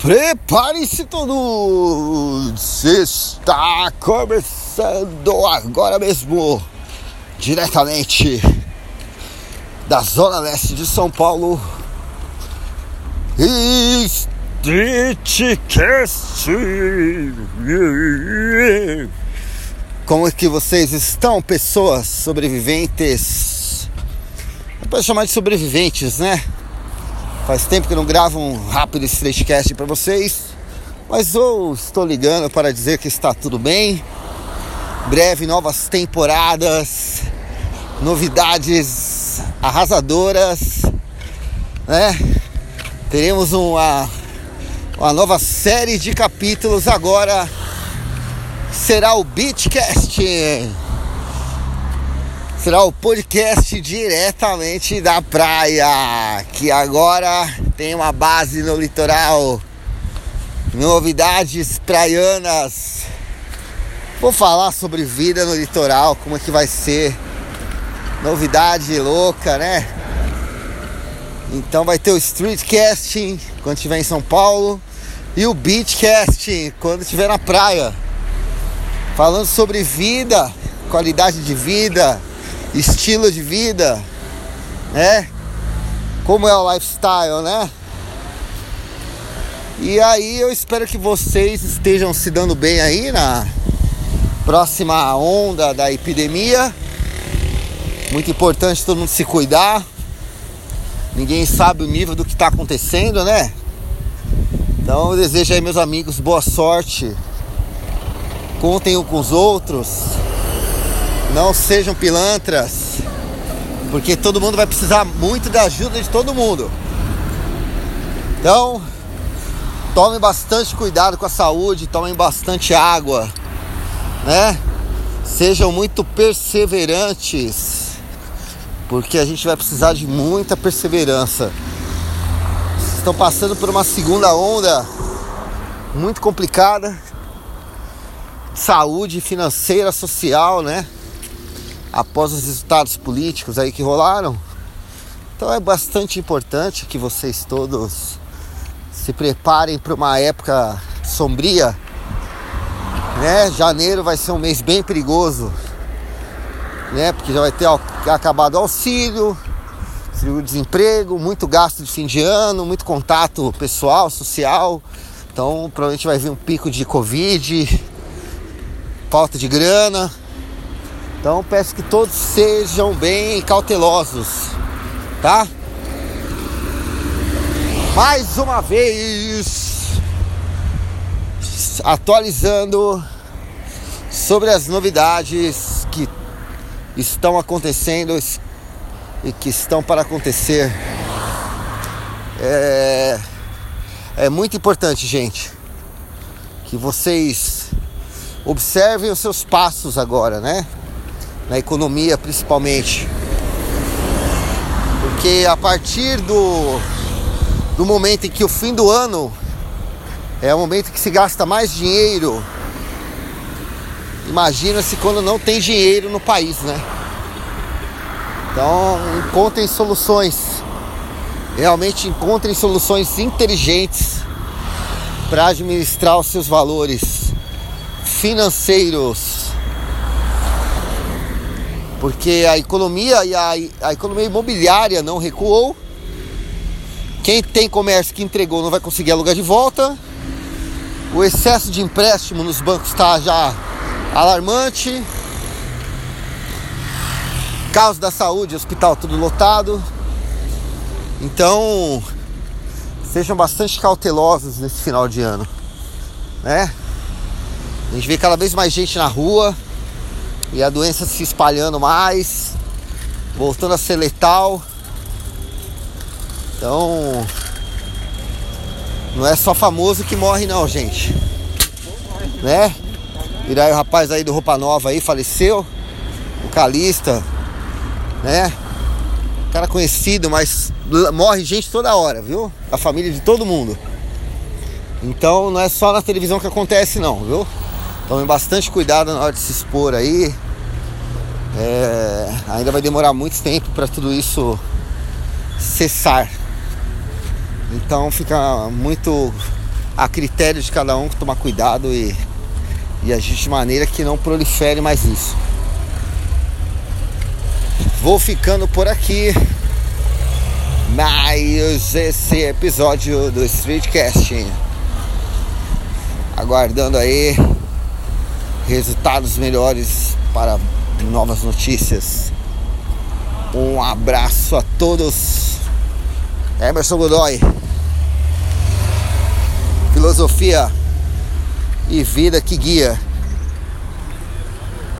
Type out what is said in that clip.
Prepare-se todos! Está começando agora mesmo, diretamente da Zona Leste de São Paulo, Streetcast! Como é que vocês estão, pessoas sobreviventes? Pode chamar de sobreviventes, né? Faz tempo que não gravo um rápido Streetcast para vocês, mas eu estou ligando para dizer que está tudo bem. Breve novas temporadas, novidades arrasadoras, né? Teremos uma, uma nova série de capítulos agora. Será o Beachcast o podcast diretamente da praia, que agora tem uma base no litoral. Novidades praianas. Vou falar sobre vida no litoral, como é que vai ser. Novidade louca, né? Então vai ter o Streetcasting quando estiver em São Paulo e o Beachcasting quando estiver na praia. Falando sobre vida, qualidade de vida, estilo de vida, né? Como é o lifestyle, né? E aí eu espero que vocês estejam se dando bem aí na próxima onda da epidemia. Muito importante todo mundo se cuidar. Ninguém sabe o nível do que está acontecendo, né? Então eu desejo aí meus amigos boa sorte. Contem um com os outros. Não sejam pilantras, porque todo mundo vai precisar muito da ajuda de todo mundo. Então, tomem bastante cuidado com a saúde, tomem bastante água, né? Sejam muito perseverantes, porque a gente vai precisar de muita perseverança. Estão passando por uma segunda onda muito complicada, saúde financeira, social, né? Após os resultados políticos aí que rolaram. Então é bastante importante que vocês todos se preparem para uma época sombria. Né? Janeiro vai ser um mês bem perigoso, né? Porque já vai ter acabado o auxílio, desemprego, muito gasto de fim de ano, muito contato pessoal, social. Então provavelmente vai vir um pico de Covid, falta de grana. Então peço que todos sejam bem cautelosos, tá? Mais uma vez atualizando sobre as novidades que estão acontecendo e que estão para acontecer. É, é muito importante, gente, que vocês observem os seus passos agora, né? Na economia principalmente. Porque a partir do, do momento em que o fim do ano é o momento que se gasta mais dinheiro, imagina-se quando não tem dinheiro no país, né? Então encontrem soluções, realmente encontrem soluções inteligentes para administrar os seus valores financeiros porque a economia e a, a economia imobiliária não recuou. Quem tem comércio que entregou não vai conseguir alugar de volta. O excesso de empréstimo nos bancos está já alarmante. Caos da saúde, hospital tudo lotado. Então, sejam bastante cautelosos nesse final de ano, né? A gente vê cada vez mais gente na rua, e a doença se espalhando mais, voltando a ser letal. Então, não é só famoso que morre não, gente. Né? E aí o rapaz aí do Roupa Nova aí faleceu, o Calista, né? Cara conhecido, mas morre gente toda hora, viu? A família de todo mundo. Então não é só na televisão que acontece não, viu? Tomem bastante cuidado na hora de se expor aí. É, ainda vai demorar muito tempo para tudo isso cessar. Então fica muito a critério de cada um tomar cuidado e, e agir de maneira que não prolifere mais isso. Vou ficando por aqui. Mais esse episódio do Streetcast. Aguardando aí resultados melhores para novas notícias. Um abraço a todos. Emerson Godoy. Filosofia e vida que guia.